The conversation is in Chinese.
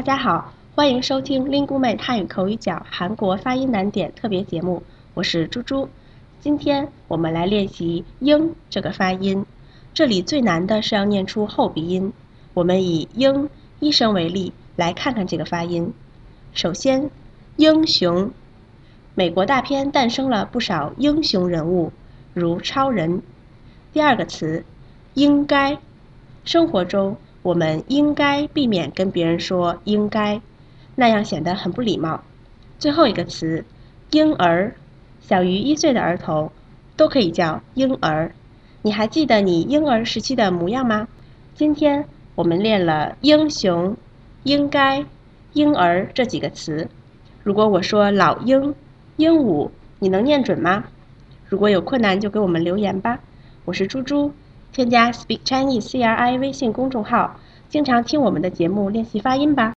大家好，欢迎收听 Lingueme 汉语口语角韩国发音难点特别节目，我是猪猪。今天我们来练习“英”这个发音，这里最难的是要念出后鼻音。我们以“英”一声为例，来看看这个发音。首先，“英雄”，美国大片诞生了不少英雄人物，如超人。第二个词，“应该”，生活中。我们应该避免跟别人说“应该”，那样显得很不礼貌。最后一个词“婴儿”，小于一岁的儿童都可以叫婴儿。你还记得你婴儿时期的模样吗？今天我们练了“英雄”“应该”“婴儿”这几个词。如果我说“老鹰”“鹦鹉”，你能念准吗？如果有困难就给我们留言吧。我是猪猪。添加 Speak Chinese CRI 微信公众号，经常听我们的节目练习发音吧。